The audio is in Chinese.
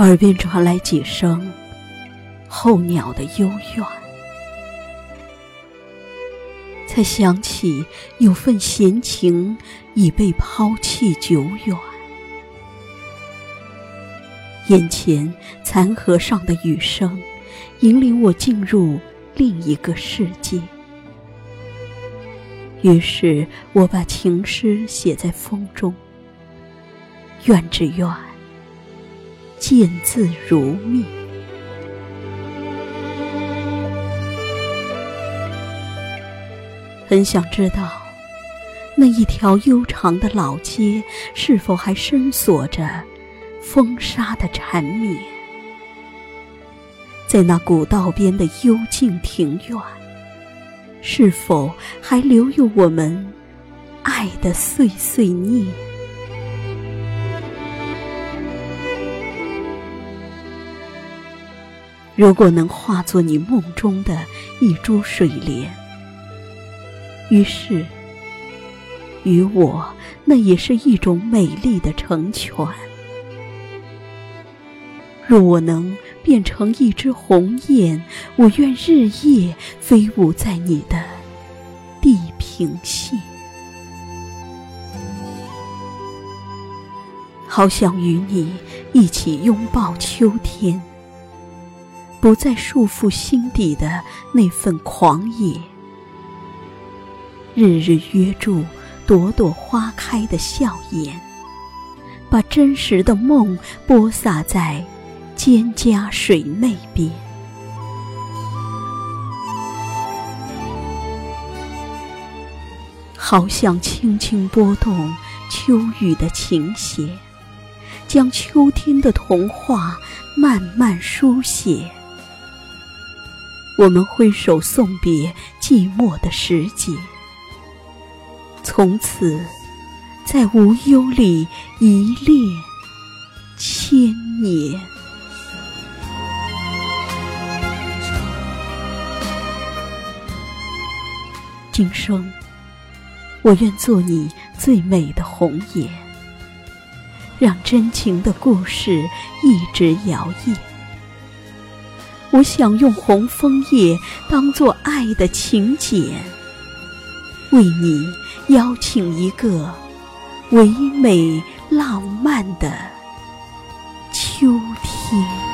耳边传来几声候鸟的幽怨，才想起有份闲情已被抛弃久远。眼前残荷上的雨声，引领我进入另一个世界。于是我把情诗写在风中，愿只愿见字如蜜。很想知道，那一条悠长的老街是否还深锁着风沙的缠绵？在那古道边的幽静庭院，是否还留有我们爱的碎碎念？如果能化作你梦中的一株水莲。于是，于我，那也是一种美丽的成全。若我能变成一只鸿雁，我愿日夜飞舞在你的地平线。好想与你一起拥抱秋天，不再束缚心底的那份狂野。日日约住朵朵花开的笑颜，把真实的梦播撒在蒹葭水内边。好想轻轻拨动秋雨的琴弦，将秋天的童话慢慢书写。我们挥手送别寂寞的时节。从此，在无忧里一恋千年。今生，我愿做你最美的红颜，让真情的故事一直摇曳。我想用红枫叶当做爱的请柬，为你。邀请一个唯美浪漫的秋天。